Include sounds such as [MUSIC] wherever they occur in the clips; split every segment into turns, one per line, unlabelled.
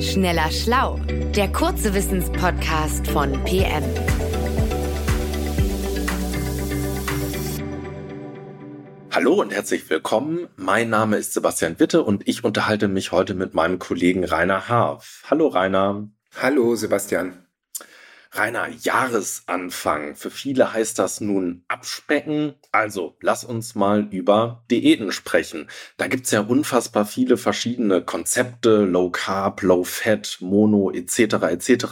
Schneller Schlau, der kurze Wissenspodcast von PM.
Hallo und herzlich willkommen. Mein Name ist Sebastian Witte und ich unterhalte mich heute mit meinem Kollegen Rainer Haaf. Hallo Rainer.
Hallo Sebastian.
Rainer, Jahresanfang. Für viele heißt das nun abspecken. Also lass uns mal über Diäten sprechen. Da gibt's ja unfassbar viele verschiedene Konzepte, Low Carb, Low Fat, Mono etc. etc.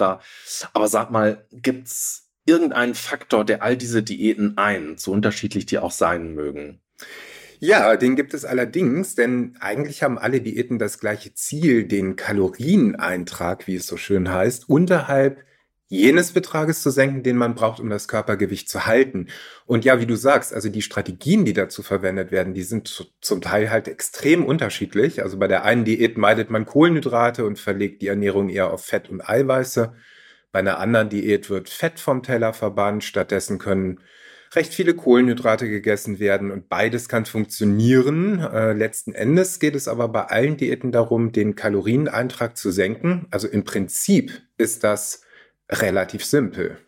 Aber sag mal, gibt's irgendeinen Faktor, der all diese Diäten eint, so unterschiedlich die auch sein mögen?
Ja, den gibt es allerdings, denn eigentlich haben alle Diäten das gleiche Ziel, den Kalorieneintrag, wie es so schön heißt, unterhalb jenes Betrages zu senken, den man braucht, um das Körpergewicht zu halten. Und ja, wie du sagst, also die Strategien, die dazu verwendet werden, die sind zum Teil halt extrem unterschiedlich. Also bei der einen Diät meidet man Kohlenhydrate und verlegt die Ernährung eher auf Fett und Eiweiße. Bei einer anderen Diät wird Fett vom Teller verbannt. Stattdessen können recht viele Kohlenhydrate gegessen werden und beides kann funktionieren. Äh, letzten Endes geht es aber bei allen Diäten darum, den Kalorieneintrag zu senken. Also im Prinzip ist das relativ simpel.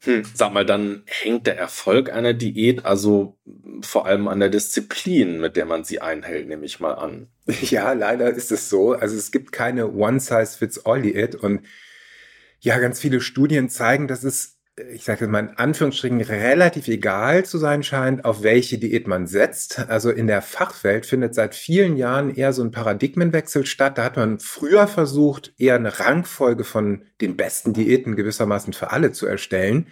Hm, sag mal, dann hängt der Erfolg einer Diät also vor allem an der Disziplin, mit der man sie einhält, nehme ich mal an. [LAUGHS]
Ja, leider ist es so. Also es gibt keine One-Size-Fits-All-Diät und ja, ganz viele Studien zeigen, dass es ich sage mal in Anführungsstrichen, relativ egal zu sein scheint, auf welche Diät man setzt. Also in der Fachwelt findet seit vielen Jahren eher so ein Paradigmenwechsel statt. Da hat man früher versucht, eher eine Rangfolge von den besten Diäten gewissermaßen für alle zu erstellen.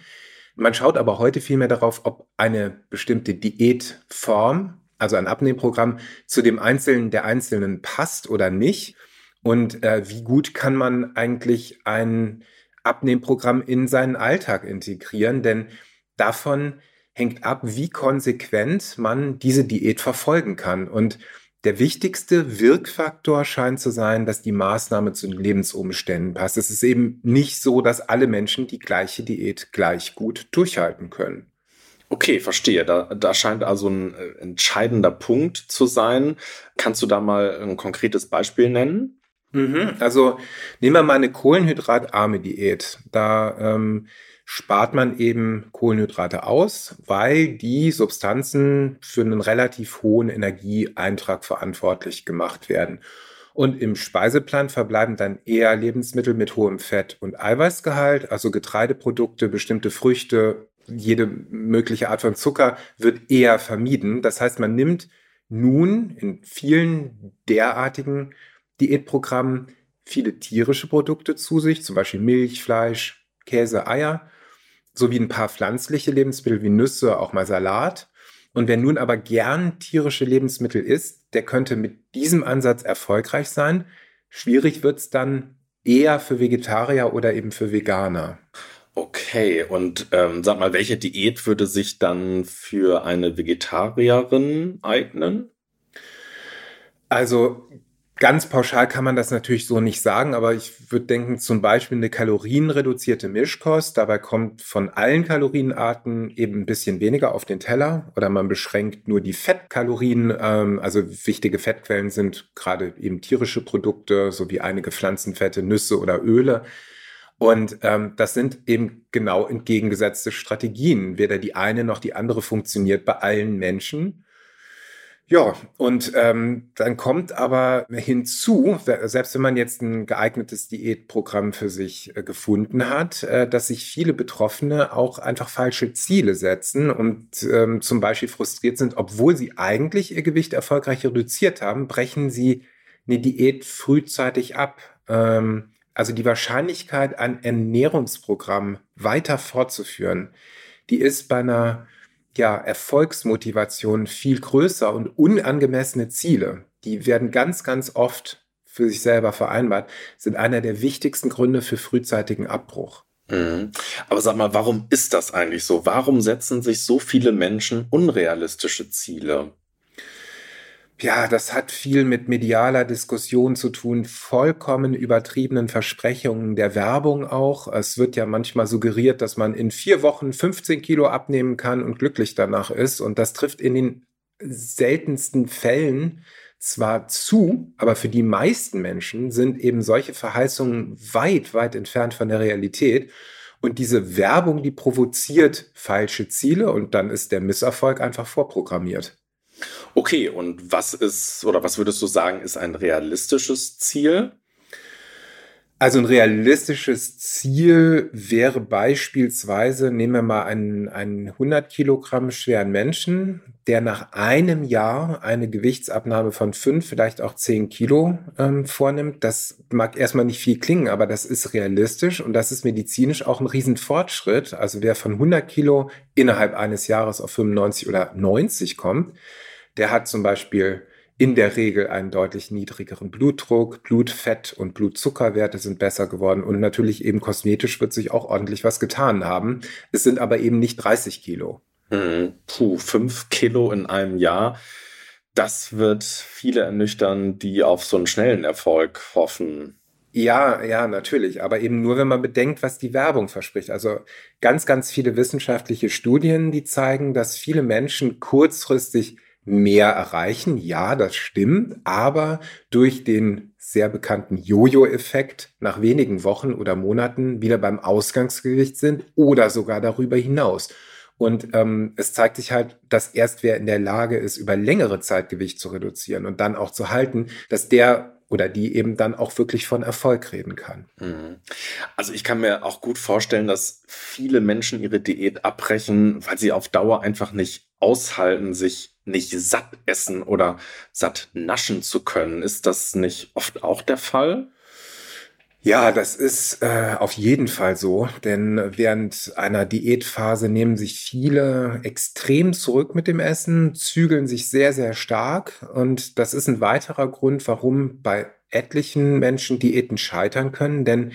Man schaut aber heute vielmehr darauf, ob eine bestimmte Diätform, also ein Abnehmprogramm, zu dem Einzelnen der Einzelnen passt oder nicht. Und äh, wie gut kann man eigentlich ein Abnehmprogramm in seinen Alltag integrieren, denn davon hängt ab, wie konsequent man diese Diät verfolgen kann. Und der wichtigste Wirkfaktor scheint zu sein, dass die Maßnahme zu den Lebensumständen passt. Es ist eben nicht so, dass alle Menschen die gleiche Diät gleich gut durchhalten können.
Okay, verstehe. Da, da scheint also ein äh, entscheidender Punkt zu sein. Kannst du da mal ein konkretes Beispiel nennen?
Mhm. Also nehmen wir mal eine kohlenhydratarme Diät. Da ähm, spart man eben Kohlenhydrate aus, weil die Substanzen für einen relativ hohen Energieeintrag verantwortlich gemacht werden. Und im Speiseplan verbleiben dann eher Lebensmittel mit hohem Fett- und Eiweißgehalt, also Getreideprodukte, bestimmte Früchte, jede mögliche Art von Zucker wird eher vermieden. Das heißt, man nimmt nun in vielen derartigen Diätprogramm viele tierische Produkte zu sich, zum Beispiel Milch, Fleisch, Käse, Eier, sowie ein paar pflanzliche Lebensmittel wie Nüsse, auch mal Salat. Und wer nun aber gern tierische Lebensmittel isst, der könnte mit diesem Ansatz erfolgreich sein. Schwierig wird es dann eher für Vegetarier oder eben für Veganer.
Okay, und ähm, sag mal, welche Diät würde sich dann für eine Vegetarierin eignen?
Also Ganz pauschal kann man das natürlich so nicht sagen, aber ich würde denken, zum Beispiel eine kalorienreduzierte Mischkost. Dabei kommt von allen Kalorienarten eben ein bisschen weniger auf den Teller oder man beschränkt nur die Fettkalorien. Ähm, also wichtige Fettquellen sind gerade eben tierische Produkte sowie einige Pflanzenfette, Nüsse oder Öle. Und ähm, das sind eben genau entgegengesetzte Strategien. Weder die eine noch die andere funktioniert bei allen Menschen. Ja, und ähm, dann kommt aber hinzu, selbst wenn man jetzt ein geeignetes Diätprogramm für sich äh, gefunden hat, äh, dass sich viele Betroffene auch einfach falsche Ziele setzen und ähm, zum Beispiel frustriert sind, obwohl sie eigentlich ihr Gewicht erfolgreich reduziert haben, brechen sie eine Diät frühzeitig ab. Ähm, also die Wahrscheinlichkeit, ein Ernährungsprogramm weiter fortzuführen, die ist bei einer ja, Erfolgsmotivation viel größer und unangemessene Ziele, die werden ganz, ganz oft für sich selber vereinbart, sind einer der wichtigsten Gründe für frühzeitigen Abbruch.
Mhm. Aber sag mal, warum ist das eigentlich so? Warum setzen sich so viele Menschen unrealistische Ziele?
Ja, das hat viel mit medialer Diskussion zu tun, vollkommen übertriebenen Versprechungen der Werbung auch. Es wird ja manchmal suggeriert, dass man in vier Wochen 15 Kilo abnehmen kann und glücklich danach ist. Und das trifft in den seltensten Fällen zwar zu, aber für die meisten Menschen sind eben solche Verheißungen weit, weit entfernt von der Realität. Und diese Werbung, die provoziert falsche Ziele und dann ist der Misserfolg einfach vorprogrammiert.
Okay, und was ist oder was würdest du sagen, ist ein realistisches Ziel?
Also ein realistisches Ziel wäre beispielsweise, nehmen wir mal einen, einen 100 Kilogramm schweren Menschen, der nach einem Jahr eine Gewichtsabnahme von fünf, vielleicht auch zehn Kilo ähm, vornimmt. Das mag erstmal nicht viel klingen, aber das ist realistisch und das ist medizinisch auch ein Riesenfortschritt. Also wer von 100 Kilo innerhalb eines Jahres auf 95 oder 90 kommt, der hat zum Beispiel in der Regel einen deutlich niedrigeren Blutdruck, Blutfett und Blutzuckerwerte sind besser geworden und natürlich eben kosmetisch wird sich auch ordentlich was getan haben. Es sind aber eben nicht 30 Kilo.
Hm, puh, fünf Kilo in einem Jahr. Das wird viele ernüchtern, die auf so einen schnellen Erfolg hoffen.
Ja, ja, natürlich. Aber eben nur, wenn man bedenkt, was die Werbung verspricht. Also ganz, ganz viele wissenschaftliche Studien, die zeigen, dass viele Menschen kurzfristig mehr erreichen. Ja, das stimmt, aber durch den sehr bekannten Jojo-Effekt nach wenigen Wochen oder Monaten wieder beim Ausgangsgewicht sind oder sogar darüber hinaus. Und ähm, es zeigt sich halt, dass erst wer in der Lage ist, über längere Zeit Gewicht zu reduzieren und dann auch zu halten, dass der oder die eben dann auch wirklich von Erfolg reden kann. Mhm.
Also ich kann mir auch gut vorstellen, dass viele Menschen ihre Diät abbrechen, weil sie auf Dauer einfach nicht aushalten, sich nicht satt essen oder satt naschen zu können. Ist das nicht oft auch der Fall?
Ja, das ist äh, auf jeden Fall so, denn während einer Diätphase nehmen sich viele extrem zurück mit dem Essen, zügeln sich sehr, sehr stark und das ist ein weiterer Grund, warum bei etlichen Menschen Diäten scheitern können, denn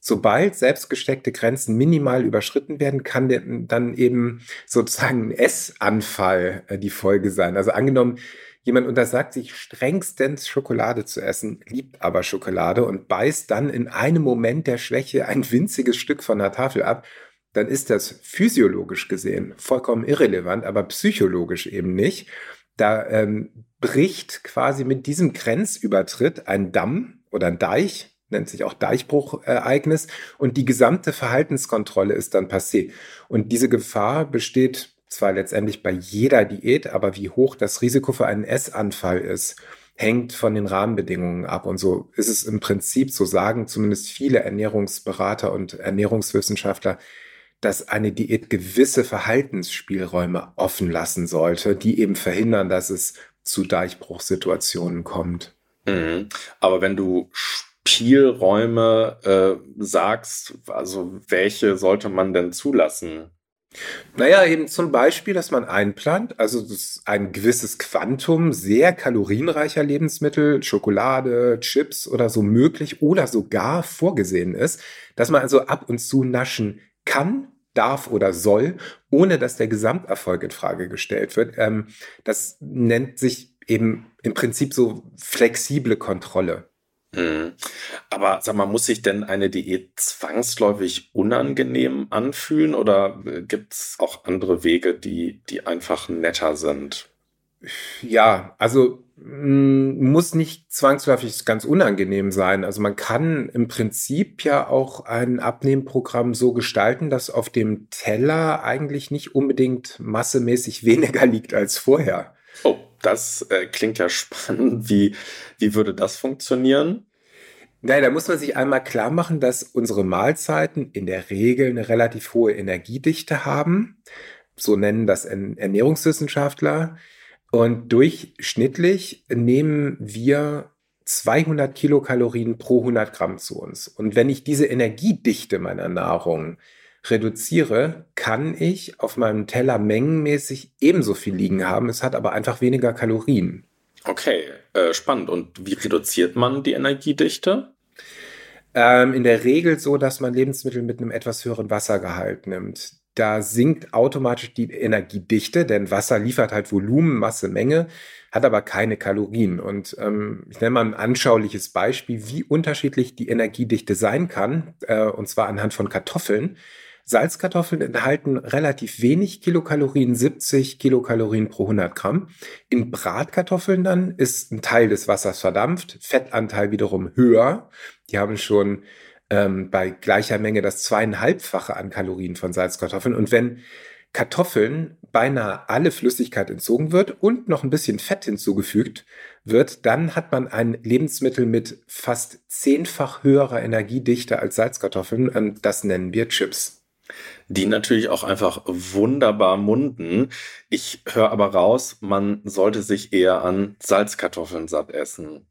sobald selbstgesteckte Grenzen minimal überschritten werden, kann dann eben sozusagen ein Essanfall äh, die Folge sein. Also angenommen, jemand untersagt sich strengstens Schokolade zu essen, liebt aber Schokolade und beißt dann in einem Moment der Schwäche ein winziges Stück von der Tafel ab, dann ist das physiologisch gesehen vollkommen irrelevant, aber psychologisch eben nicht. Da ähm, bricht quasi mit diesem Grenzübertritt ein Damm oder ein Deich nennt sich auch Deichbruchereignis und die gesamte Verhaltenskontrolle ist dann passé. Und diese Gefahr besteht zwar letztendlich bei jeder Diät, aber wie hoch das Risiko für einen Essanfall ist, hängt von den Rahmenbedingungen ab. Und so ist es im Prinzip, so sagen zumindest viele Ernährungsberater und Ernährungswissenschaftler, dass eine Diät gewisse Verhaltensspielräume offen lassen sollte, die eben verhindern, dass es zu Deichbruchsituationen kommt.
Mhm. Aber wenn du Spielräume äh, sagst, also welche sollte man denn zulassen?
Naja, eben zum Beispiel, dass man einplant, also ein gewisses Quantum sehr kalorienreicher Lebensmittel, Schokolade, Chips oder so möglich oder sogar vorgesehen ist, dass man also ab und zu naschen kann, darf oder soll, ohne dass der Gesamterfolg in Frage gestellt wird. Ähm, das nennt sich eben im Prinzip so flexible Kontrolle.
Mhm. Aber sag mal, muss sich denn eine Diät zwangsläufig unangenehm anfühlen oder äh, gibt es auch andere Wege, die, die einfach netter sind?
Ja, also mm, muss nicht zwangsläufig ganz unangenehm sein. Also man kann im Prinzip ja auch ein Abnehmprogramm so gestalten, dass auf dem Teller eigentlich nicht unbedingt massemäßig [LAUGHS] weniger liegt als vorher.
Oh, das äh, klingt ja [LAUGHS] spannend. Wie, wie würde das funktionieren?
Nein, da muss man sich einmal klar machen, dass unsere Mahlzeiten in der Regel eine relativ hohe Energiedichte haben. So nennen das Ernährungswissenschaftler. Und durchschnittlich nehmen wir 200 Kilokalorien pro 100 Gramm zu uns. Und wenn ich diese Energiedichte meiner Nahrung reduziere, kann ich auf meinem Teller mengenmäßig ebenso viel liegen haben. Es hat aber einfach weniger Kalorien.
Okay, äh, spannend. Und wie reduziert man die Energiedichte?
Ähm, in der Regel so, dass man Lebensmittel mit einem etwas höheren Wassergehalt nimmt. Da sinkt automatisch die Energiedichte, denn Wasser liefert halt Volumen, Masse, Menge, hat aber keine Kalorien. Und ähm, ich nenne mal ein anschauliches Beispiel, wie unterschiedlich die Energiedichte sein kann, äh, und zwar anhand von Kartoffeln. Salzkartoffeln enthalten relativ wenig Kilokalorien, 70 Kilokalorien pro 100 Gramm. In Bratkartoffeln dann ist ein Teil des Wassers verdampft, Fettanteil wiederum höher. Die haben schon ähm, bei gleicher Menge das zweieinhalbfache an Kalorien von Salzkartoffeln. Und wenn Kartoffeln beinahe alle Flüssigkeit entzogen wird und noch ein bisschen Fett hinzugefügt wird, dann hat man ein Lebensmittel mit fast zehnfach höherer Energiedichte als Salzkartoffeln. Und das nennen wir Chips
die natürlich auch einfach wunderbar munden. Ich höre aber raus, man sollte sich eher an Salzkartoffeln satt essen.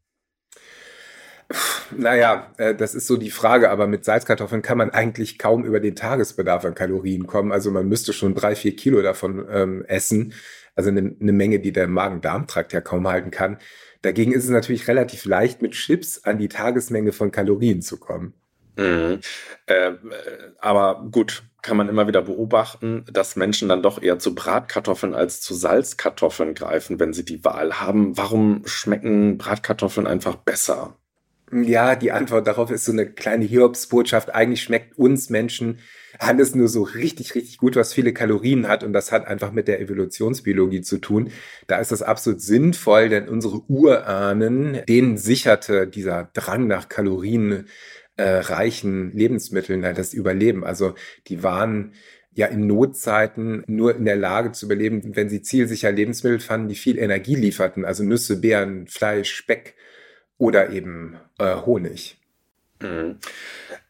Naja, äh, das ist so die Frage, aber mit Salzkartoffeln kann man eigentlich kaum über den Tagesbedarf an Kalorien kommen. Also man müsste schon drei, vier Kilo davon ähm, essen. Also eine, eine Menge, die der Magen-Darm-Trakt ja kaum halten kann. Dagegen ist es natürlich relativ leicht, mit Chips an die Tagesmenge von Kalorien zu kommen.
Mhm. Äh, aber gut, kann man immer wieder beobachten, dass Menschen dann doch eher zu Bratkartoffeln als zu Salzkartoffeln greifen, wenn sie die Wahl haben. Warum schmecken Bratkartoffeln einfach besser?
Ja, die Antwort darauf ist so eine kleine Hiobsbotschaft. Eigentlich schmeckt uns Menschen alles nur so richtig, richtig gut, was viele Kalorien hat. Und das hat einfach mit der Evolutionsbiologie zu tun. Da ist das absolut sinnvoll, denn unsere Urahnen, denen sicherte dieser Drang nach Kalorien äh, reichen Lebensmitteln das Überleben. Also die waren ja in Notzeiten nur in der Lage zu überleben, wenn sie zielsicher Lebensmittel fanden, die viel Energie lieferten, also Nüsse, Beeren, Fleisch, Speck oder eben äh, Honig.
Mhm.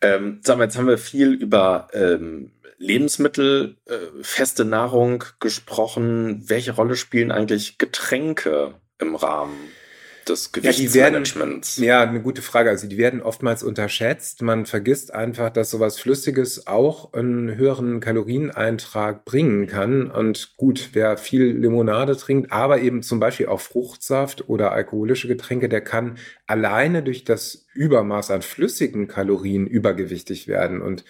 Ähm, sagen wir, jetzt haben wir viel über ähm, Lebensmittel, äh, feste Nahrung gesprochen. Welche Rolle spielen eigentlich Getränke im Rahmen des Gewichtsmanagements?
Ja, ja, eine gute Frage. Also die werden oftmals unterschätzt. Man vergisst einfach, dass sowas Flüssiges auch einen höheren Kalorieneintrag bringen kann. Und gut, wer viel Limonade trinkt, aber eben zum Beispiel auch Fruchtsaft oder alkoholische Getränke, der kann alleine durch das Übermaß an flüssigen Kalorien übergewichtig werden. Und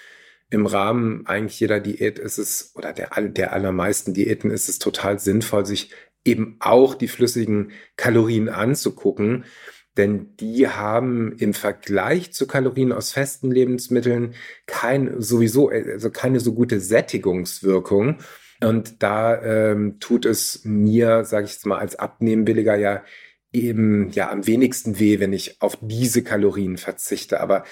im Rahmen eigentlich jeder Diät ist es, oder der, der allermeisten Diäten ist es total sinnvoll, sich eben auch die flüssigen Kalorien anzugucken. Denn die haben im Vergleich zu Kalorien aus festen Lebensmitteln kein, sowieso, also keine so gute Sättigungswirkung. Und da ähm, tut es mir, sage ich jetzt mal, als Abnehmwilliger ja eben ja am wenigsten weh, wenn ich auf diese Kalorien verzichte. Aber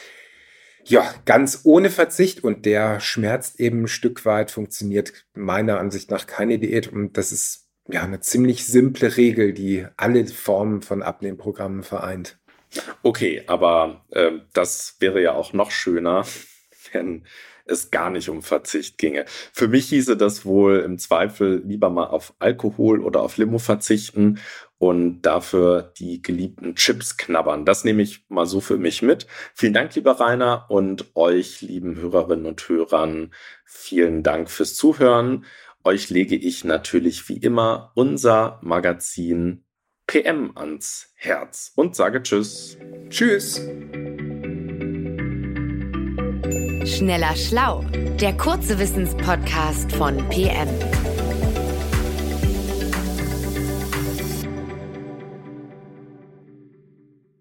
ja, ganz ohne Verzicht und der schmerzt eben ein Stück weit, funktioniert meiner Ansicht nach keine Diät. Und das ist ja eine ziemlich simple Regel, die alle Formen von Abnehmprogrammen vereint.
Okay, aber äh, das wäre ja auch noch schöner, [LAUGHS] wenn es gar nicht um Verzicht ginge. Für mich hieße das wohl im Zweifel lieber mal auf Alkohol oder auf Limo verzichten und dafür die geliebten Chips knabbern. Das nehme ich mal so für mich mit. Vielen Dank, lieber Rainer, und euch, lieben Hörerinnen und Hörern, vielen Dank fürs Zuhören. Euch lege ich natürlich wie immer unser Magazin PM ans Herz und sage Tschüss.
Tschüss.
Schneller Schlau, der kurze Wissenspodcast von PM.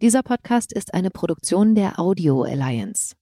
Dieser Podcast ist eine Produktion der Audio Alliance.